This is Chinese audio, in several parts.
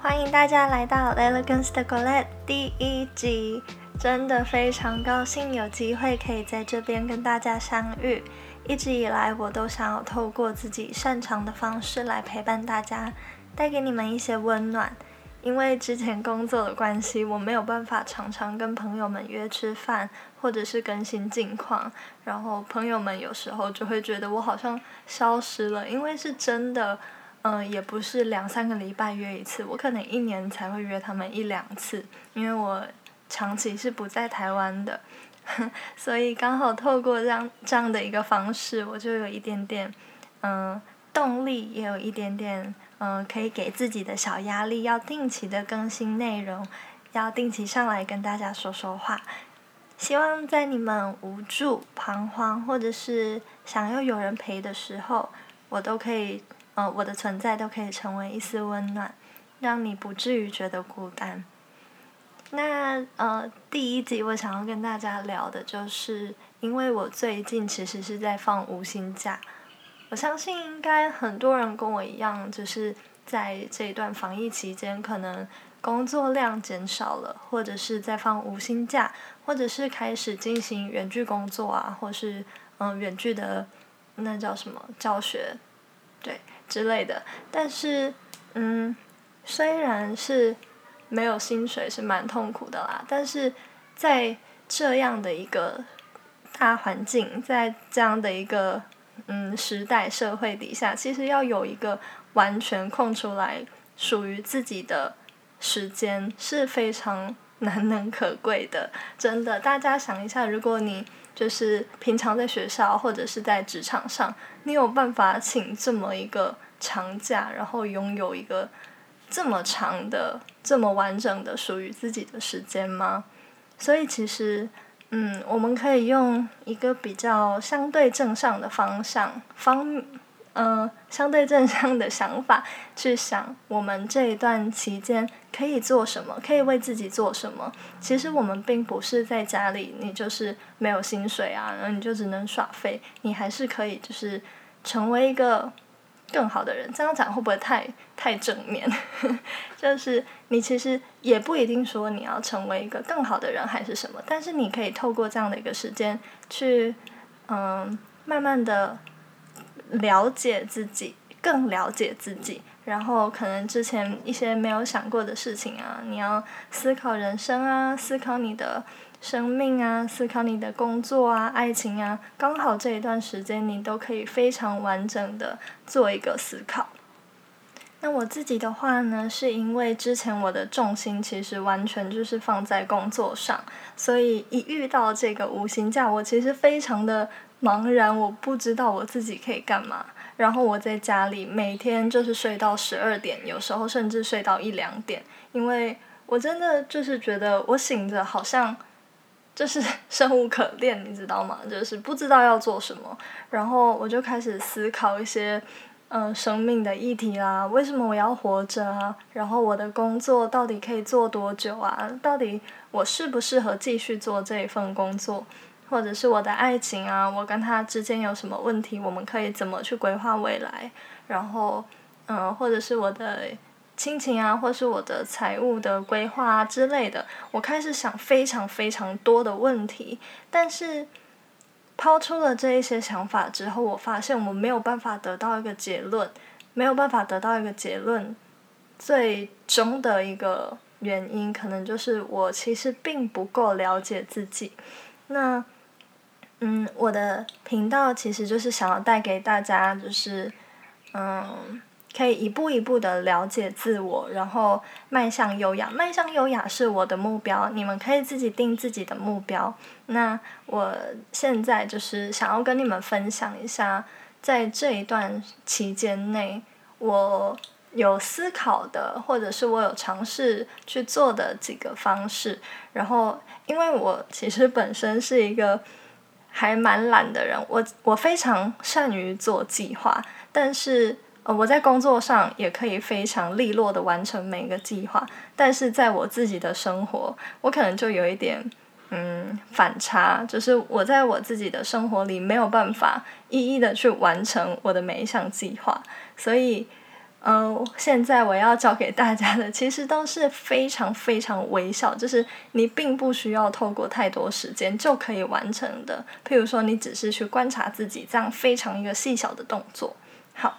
欢迎大家来到 Elegance de Colette 第一集。真的非常高兴有机会可以在这边跟大家相遇。一直以来，我都想要透过自己擅长的方式来陪伴大家，带给你们一些温暖。因为之前工作的关系，我没有办法常常跟朋友们约吃饭，或者是更新近况。然后朋友们有时候就会觉得我好像消失了，因为是真的，嗯，也不是两三个礼拜约一次，我可能一年才会约他们一两次，因为我长期是不在台湾的，所以刚好透过这样这样的一个方式，我就有一点点，嗯，动力，也有一点点。嗯，可以给自己的小压力，要定期的更新内容，要定期上来跟大家说说话。希望在你们无助、彷徨，或者是想要有人陪的时候，我都可以，呃，我的存在都可以成为一丝温暖，让你不至于觉得孤单。那呃，第一集我想要跟大家聊的就是，因为我最近其实是在放无薪假。我相信应该很多人跟我一样，就是在这一段防疫期间，可能工作量减少了，或者是在放无薪假，或者是开始进行远距工作啊，或是嗯远距的那叫什么教学，对之类的。但是嗯，虽然是没有薪水，是蛮痛苦的啦。但是在这样的一个大环境，在这样的一个。嗯，时代社会底下，其实要有一个完全空出来属于自己的时间是非常 难能可贵的。真的，大家想一下，如果你就是平常在学校或者是在职场上，你有办法请这么一个长假，然后拥有一个这么长的、这么完整的属于自己的时间吗？所以其实。嗯，我们可以用一个比较相对正向的方向方，嗯，相对正向的想法去想，我们这一段期间可以做什么，可以为自己做什么。其实我们并不是在家里，你就是没有薪水啊，然后你就只能耍废，你还是可以就是成为一个。更好的人，这样讲会不会太太正面？就是你其实也不一定说你要成为一个更好的人还是什么，但是你可以透过这样的一个时间去，嗯，慢慢的了解自己，更了解自己，然后可能之前一些没有想过的事情啊，你要思考人生啊，思考你的。生命啊，思考你的工作啊，爱情啊，刚好这一段时间你都可以非常完整的做一个思考。那我自己的话呢，是因为之前我的重心其实完全就是放在工作上，所以一遇到这个无薪假，我其实非常的茫然，我不知道我自己可以干嘛。然后我在家里每天就是睡到十二点，有时候甚至睡到一两点，因为我真的就是觉得我醒着好像。就是生无可恋，你知道吗？就是不知道要做什么，然后我就开始思考一些，嗯，生命的议题啦。为什么我要活着啊？然后我的工作到底可以做多久啊？到底我适不适合继续做这一份工作？或者是我的爱情啊？我跟他之间有什么问题？我们可以怎么去规划未来？然后，嗯，或者是我的。亲情啊，或是我的财务的规划啊之类的，我开始想非常非常多的问题。但是抛出了这一些想法之后，我发现我没有办法得到一个结论，没有办法得到一个结论。最终的一个原因，可能就是我其实并不够了解自己。那，嗯，我的频道其实就是想要带给大家，就是嗯。可以一步一步的了解自我，然后迈向优雅。迈向优雅是我的目标，你们可以自己定自己的目标。那我现在就是想要跟你们分享一下，在这一段期间内，我有思考的，或者是我有尝试去做的几个方式。然后，因为我其实本身是一个还蛮懒的人，我我非常善于做计划，但是。呃，我在工作上也可以非常利落的完成每个计划，但是在我自己的生活，我可能就有一点嗯反差，就是我在我自己的生活里没有办法一一的去完成我的每一项计划，所以嗯，现在我要教给大家的，其实都是非常非常微小，就是你并不需要透过太多时间就可以完成的。譬如说，你只是去观察自己，这样非常一个细小的动作。好，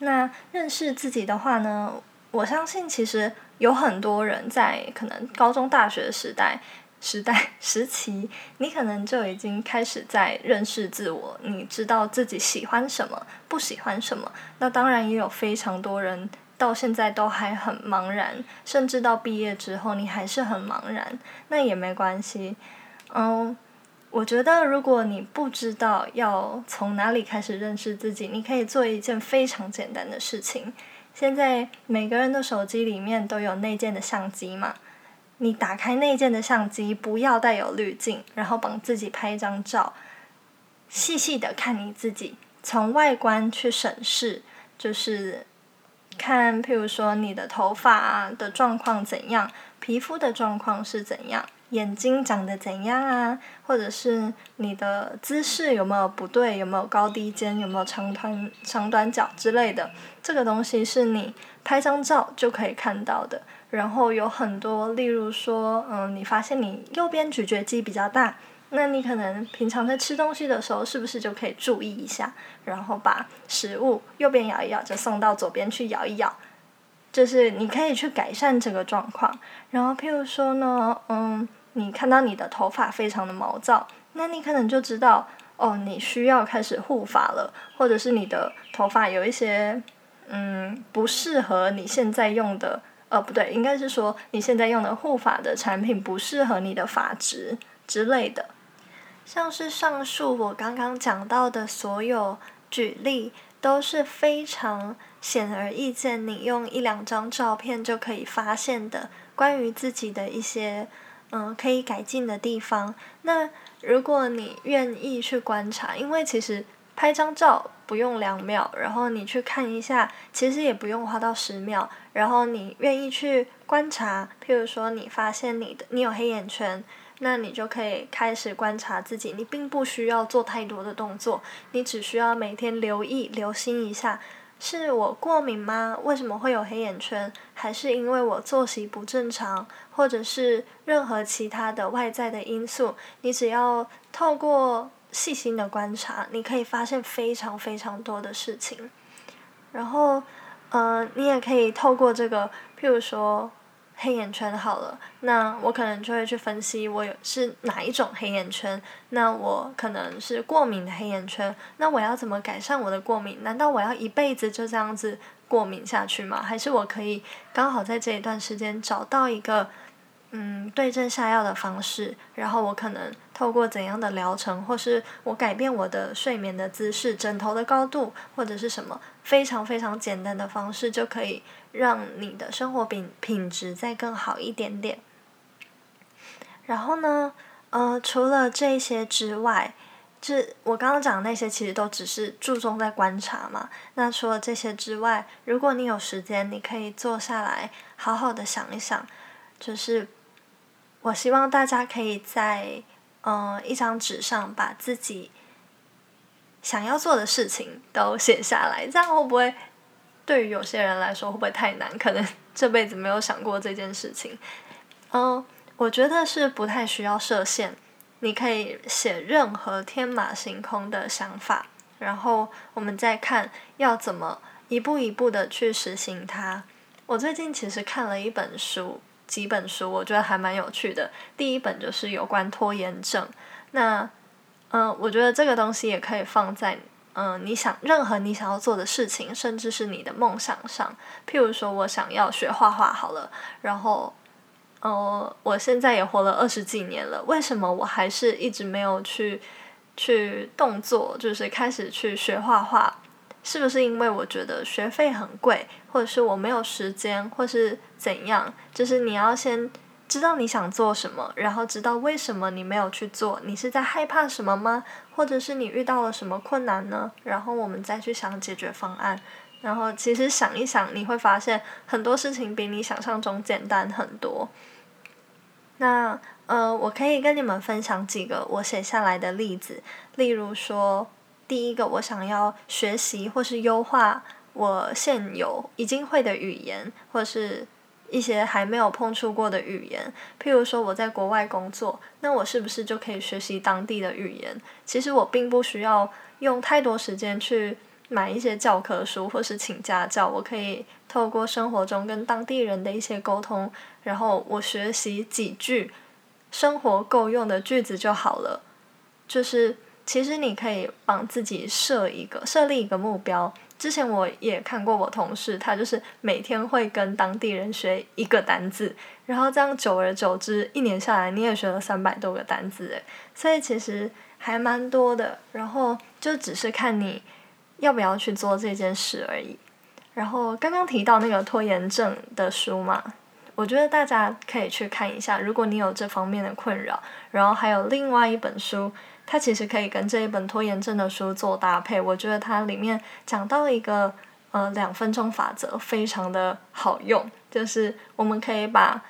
那认识自己的话呢，我相信其实有很多人在可能高中、大学时代。时代 时期，你可能就已经开始在认识自我，你知道自己喜欢什么，不喜欢什么。那当然也有非常多人到现在都还很茫然，甚至到毕业之后你还是很茫然，那也没关系。嗯，我觉得如果你不知道要从哪里开始认识自己，你可以做一件非常简单的事情。现在每个人的手机里面都有内建的相机嘛。你打开内建的相机，不要带有滤镜，然后帮自己拍一张照，细细的看你自己，从外观去审视，就是看，譬如说你的头发的状况怎样，皮肤的状况是怎样，眼睛长得怎样啊，或者是你的姿势有没有不对，有没有高低肩，有没有长短长短脚之类的，这个东西是你拍张照就可以看到的。然后有很多，例如说，嗯，你发现你右边咀嚼肌比较大，那你可能平常在吃东西的时候，是不是就可以注意一下，然后把食物右边咬一咬，就送到左边去咬一咬，就是你可以去改善这个状况。然后譬如说呢，嗯，你看到你的头发非常的毛躁，那你可能就知道，哦，你需要开始护发了，或者是你的头发有一些，嗯，不适合你现在用的。呃，不对，应该是说你现在用的护发的产品不适合你的发质之类的。像是上述我刚刚讲到的所有举例，都是非常显而易见，你用一两张照片就可以发现的关于自己的一些嗯可以改进的地方。那如果你愿意去观察，因为其实拍张照。不用两秒，然后你去看一下，其实也不用花到十秒。然后你愿意去观察，譬如说你发现你的你有黑眼圈，那你就可以开始观察自己。你并不需要做太多的动作，你只需要每天留意、留心一下，是我过敏吗？为什么会有黑眼圈？还是因为我作息不正常，或者是任何其他的外在的因素？你只要透过。细心的观察，你可以发现非常非常多的事情。然后，呃，你也可以透过这个，譬如说黑眼圈好了，那我可能就会去分析我有是哪一种黑眼圈。那我可能是过敏的黑眼圈，那我要怎么改善我的过敏？难道我要一辈子就这样子过敏下去吗？还是我可以刚好在这一段时间找到一个？嗯，对症下药的方式，然后我可能透过怎样的疗程，或是我改变我的睡眠的姿势、枕头的高度，或者是什么非常非常简单的方式，就可以让你的生活品品质再更好一点点。然后呢，呃，除了这些之外，这我刚刚讲的那些其实都只是注重在观察嘛。那除了这些之外，如果你有时间，你可以坐下来好好的想一想，就是。我希望大家可以在嗯一张纸上把自己想要做的事情都写下来，这样会不会对于有些人来说会不会太难？可能 这辈子没有想过这件事情。嗯，我觉得是不太需要设限，你可以写任何天马行空的想法，然后我们再看要怎么一步一步的去实行它。我最近其实看了一本书。几本书我觉得还蛮有趣的。第一本就是有关拖延症。那，嗯，我觉得这个东西也可以放在嗯你想任何你想要做的事情，甚至是你的梦想上。譬如说我想要学画画好了，然后，呃，我现在也活了二十几年了，为什么我还是一直没有去去动作，就是开始去学画画？是不是因为我觉得学费很贵，或者是我没有时间，或是怎样？就是你要先知道你想做什么，然后知道为什么你没有去做，你是在害怕什么吗？或者是你遇到了什么困难呢？然后我们再去想解决方案。然后其实想一想，你会发现很多事情比你想象中简单很多。那呃，我可以跟你们分享几个我写下来的例子，例如说。第一个，我想要学习或是优化我现有已经会的语言，或是一些还没有碰触过的语言。譬如说我在国外工作，那我是不是就可以学习当地的语言？其实我并不需要用太多时间去买一些教科书，或是请家教。我可以透过生活中跟当地人的一些沟通，然后我学习几句生活够用的句子就好了。就是其实你可以帮自己设一个设立一个目标。之前我也看过我同事，他就是每天会跟当地人学一个单字，然后这样久而久之，一年下来你也学了三百多个单字诶，所以其实还蛮多的。然后就只是看你要不要去做这件事而已。然后刚刚提到那个拖延症的书嘛，我觉得大家可以去看一下，如果你有这方面的困扰。然后还有另外一本书。它其实可以跟这一本拖延症的书做搭配，我觉得它里面讲到一个呃两分钟法则，非常的好用，就是我们可以把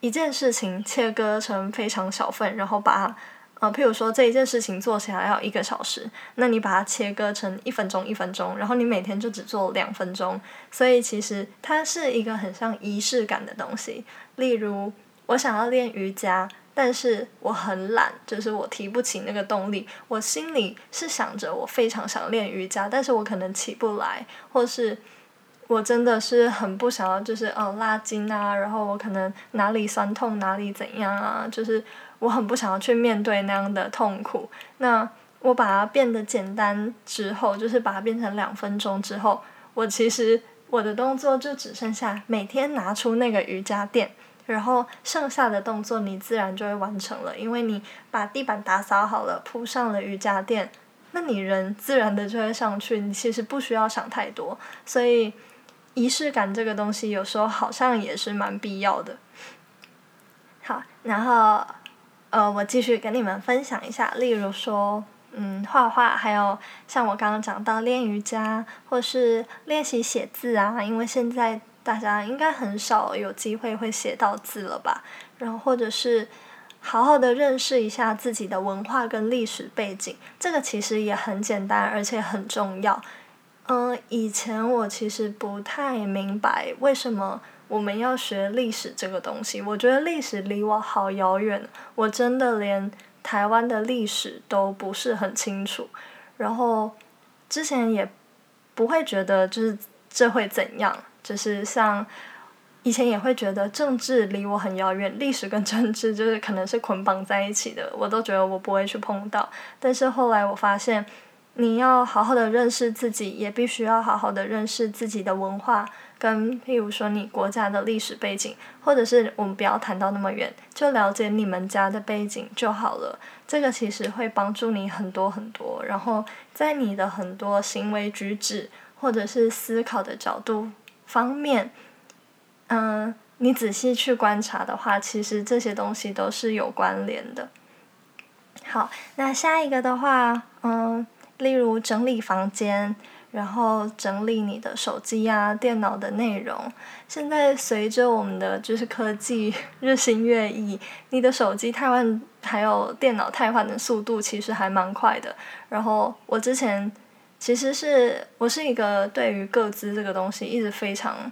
一件事情切割成非常小份，然后把呃譬如说这一件事情做起来要一个小时，那你把它切割成一分钟一分钟，然后你每天就只做两分钟，所以其实它是一个很像仪式感的东西。例如我想要练瑜伽。但是我很懒，就是我提不起那个动力。我心里是想着我非常想练瑜伽，但是我可能起不来，或是我真的是很不想要，就是哦拉筋啊，然后我可能哪里酸痛哪里怎样啊，就是我很不想要去面对那样的痛苦。那我把它变得简单之后，就是把它变成两分钟之后，我其实我的动作就只剩下每天拿出那个瑜伽垫。然后剩下的动作你自然就会完成了，因为你把地板打扫好了，铺上了瑜伽垫，那你人自然的就会上去。你其实不需要想太多，所以仪式感这个东西有时候好像也是蛮必要的。好，然后呃，我继续跟你们分享一下，例如说，嗯，画画，还有像我刚刚讲到练瑜伽，或是练习写字啊，因为现在。大家应该很少有机会会写到字了吧？然后或者是好好的认识一下自己的文化跟历史背景，这个其实也很简单，而且很重要。嗯，以前我其实不太明白为什么我们要学历史这个东西。我觉得历史离我好遥远，我真的连台湾的历史都不是很清楚。然后之前也不会觉得就是这会怎样。就是像以前也会觉得政治离我很遥远，历史跟政治就是可能是捆绑在一起的，我都觉得我不会去碰到。但是后来我发现，你要好好的认识自己，也必须要好好的认识自己的文化，跟譬如说你国家的历史背景，或者是我们不要谈到那么远，就了解你们家的背景就好了。这个其实会帮助你很多很多，然后在你的很多行为举止或者是思考的角度。方面，嗯，你仔细去观察的话，其实这些东西都是有关联的。好，那下一个的话，嗯，例如整理房间，然后整理你的手机啊、电脑的内容。现在随着我们的就是科技 日新月异，你的手机太换还有电脑太换的速度其实还蛮快的。然后我之前。其实是我是一个对于各自这个东西一直非常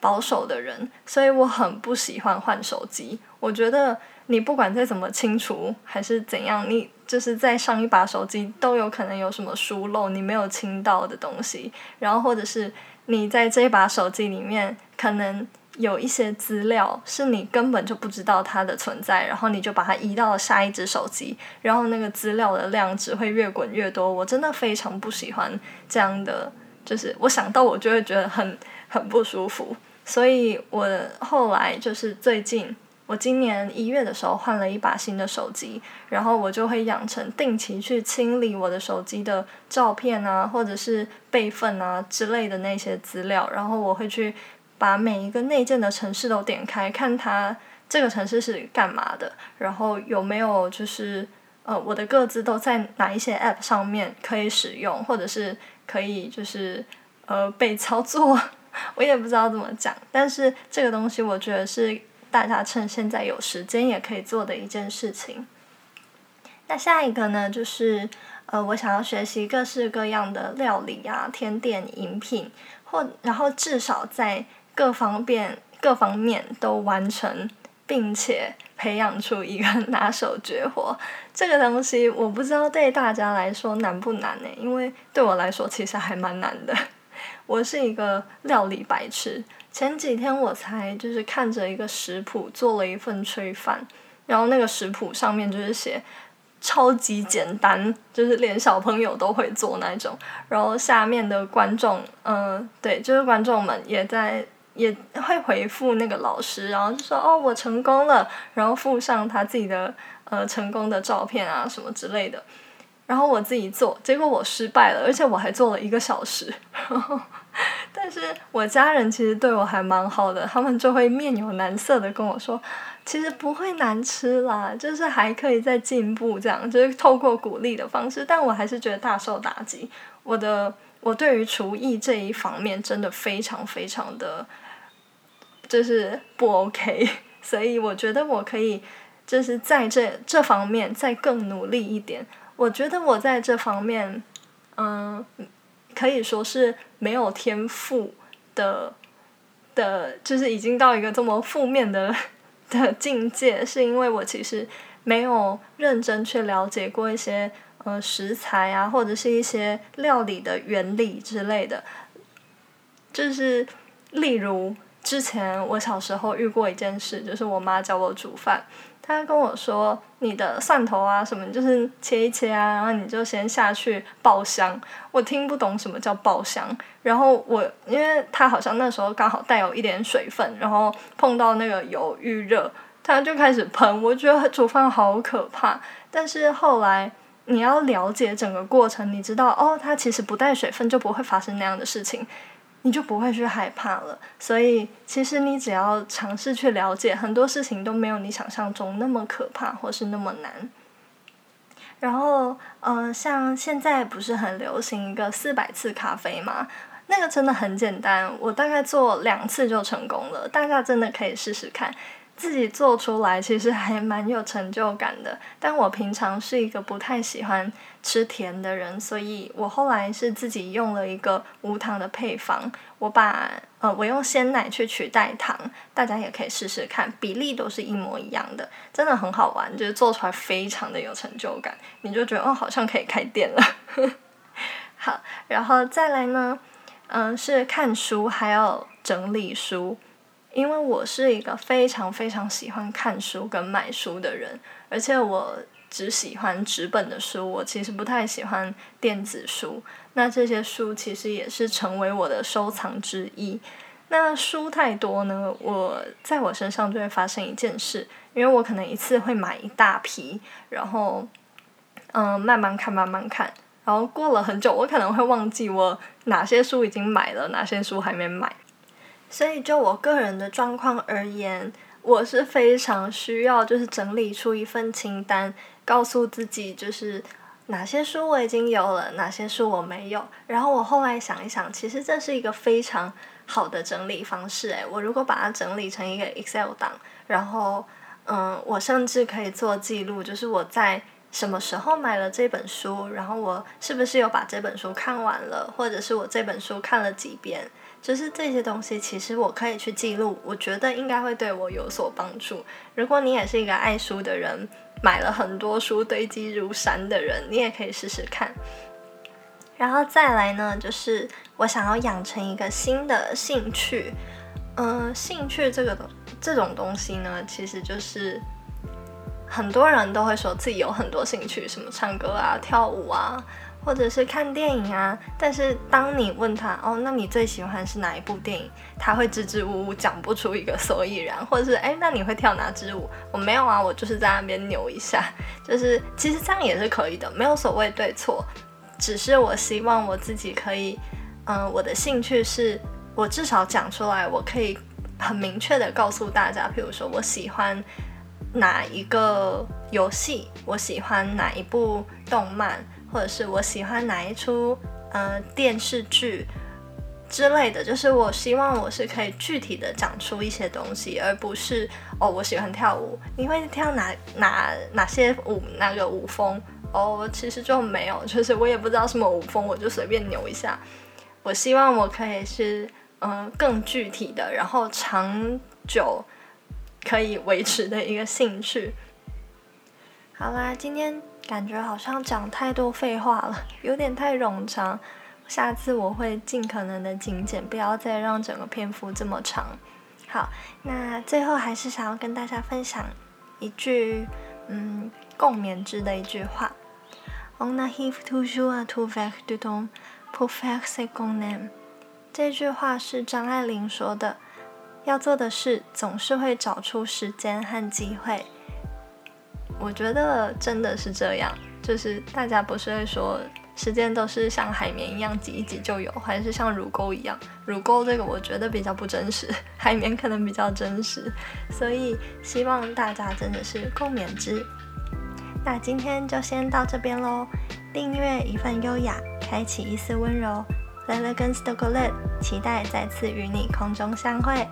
保守的人，所以我很不喜欢换手机。我觉得你不管再怎么清除还是怎样，你就是在上一把手机都有可能有什么疏漏，你没有清到的东西，然后或者是你在这一把手机里面可能。有一些资料是你根本就不知道它的存在，然后你就把它移到了下一只手机，然后那个资料的量只会越滚越多。我真的非常不喜欢这样的，就是我想到我就会觉得很很不舒服。所以我后来就是最近，我今年一月的时候换了一把新的手机，然后我就会养成定期去清理我的手机的照片啊，或者是备份啊之类的那些资料，然后我会去。把每一个内建的城市都点开，看它这个城市是干嘛的，然后有没有就是呃我的各自都在哪一些 App 上面可以使用，或者是可以就是呃被操作，我也不知道怎么讲。但是这个东西我觉得是大家趁现在有时间也可以做的一件事情。那下一个呢，就是呃，我想要学习各式各样的料理啊、甜点、饮品，或然后至少在各方面各方面都完成，并且培养出一个拿手绝活。这个东西我不知道对大家来说难不难呢？因为对我来说其实还蛮难的。我是一个料理白痴。前几天我才就是看着一个食谱做了一份炊饭，然后那个食谱上面就是写超级简单，就是连小朋友都会做那种。然后下面的观众，嗯，对，就是观众们也在也会回复那个老师，然后就说哦我成功了，然后附上他自己的呃成功的照片啊什么之类的。然后我自己做，结果我失败了，而且我还做了一个小时。但是我家人其实对我还蛮好的，他们就会面有难色的跟我说，其实不会难吃啦，就是还可以再进步，这样就是透过鼓励的方式。但我还是觉得大受打击。我的我对于厨艺这一方面真的非常非常的，就是不 OK。所以我觉得我可以就是在这这方面再更努力一点。我觉得我在这方面，嗯。可以说是没有天赋的的，就是已经到一个这么负面的的境界，是因为我其实没有认真去了解过一些呃食材啊，或者是一些料理的原理之类的。就是例如之前我小时候遇过一件事，就是我妈教我煮饭。她跟我说：“你的蒜头啊，什么就是切一切啊，然后你就先下去爆香。”我听不懂什么叫爆香，然后我因为他好像那时候刚好带有一点水分，然后碰到那个油预热，它就开始喷。我觉得煮饭好可怕，但是后来你要了解整个过程，你知道哦，它其实不带水分就不会发生那样的事情。你就不会去害怕了，所以其实你只要尝试去了解，很多事情都没有你想象中那么可怕或是那么难。然后，嗯，像现在不是很流行一个四百次咖啡吗？那个真的很简单，我大概做两次就成功了，大家真的可以试试看。自己做出来其实还蛮有成就感的，但我平常是一个不太喜欢吃甜的人，所以我后来是自己用了一个无糖的配方，我把呃我用鲜奶去取代糖，大家也可以试试看，比例都是一模一样的，真的很好玩，就是做出来非常的有成就感，你就觉得哦好像可以开店了。好，然后再来呢，嗯是看书还有整理书。因为我是一个非常非常喜欢看书跟买书的人，而且我只喜欢纸本的书，我其实不太喜欢电子书。那这些书其实也是成为我的收藏之一。那书太多呢，我在我身上就会发生一件事，因为我可能一次会买一大批，然后嗯慢慢看慢慢看，然后过了很久，我可能会忘记我哪些书已经买了，哪些书还没买。所以，就我个人的状况而言，我是非常需要就是整理出一份清单，告诉自己就是哪些书我已经有了，哪些书我没有。然后我后来想一想，其实这是一个非常好的整理方式。诶，我如果把它整理成一个 Excel 档，然后嗯，我甚至可以做记录，就是我在什么时候买了这本书，然后我是不是有把这本书看完了，或者是我这本书看了几遍。就是这些东西，其实我可以去记录，我觉得应该会对我有所帮助。如果你也是一个爱书的人，买了很多书堆积如山的人，你也可以试试看。然后再来呢，就是我想要养成一个新的兴趣。嗯，兴趣这个东这种东西呢，其实就是很多人都会说自己有很多兴趣，什么唱歌啊、跳舞啊。或者是看电影啊，但是当你问他哦，那你最喜欢是哪一部电影？他会支支吾吾讲不出一个所以然，或者是哎，那你会跳哪支舞？我没有啊，我就是在那边扭一下，就是其实这样也是可以的，没有所谓对错，只是我希望我自己可以，嗯，我的兴趣是我至少讲出来，我可以很明确的告诉大家，譬如说我喜欢哪一个游戏，我喜欢哪一部动漫。或者是我喜欢哪一出呃电视剧之类的，就是我希望我是可以具体的讲出一些东西，而不是哦我喜欢跳舞，你会跳哪哪哪些舞哪个舞风，哦，其实就没有，就是我也不知道什么舞风，我就随便扭一下。我希望我可以是嗯更具体的，然后长久可以维持的一个兴趣。好啦，今天感觉好像讲太多废话了，有点太冗长。下次我会尽可能的精简，不要再让整个篇幅这么长。好，那最后还是想要跟大家分享一句嗯共勉之的一句话：On a h i v to j o u to v e c du ton pour faire ce qu'on aime。这句话是张爱玲说的，要做的事总是会找出时间和机会。我觉得真的是这样，就是大家不是会说。时间都是像海绵一样挤一挤就有，还是像乳沟一样？乳沟这个我觉得比较不真实，海绵可能比较真实，所以希望大家真的是共勉之。那今天就先到这边喽，订阅一份优雅，开启一丝温柔，来了跟 s t o c o l e t 期待再次与你空中相会。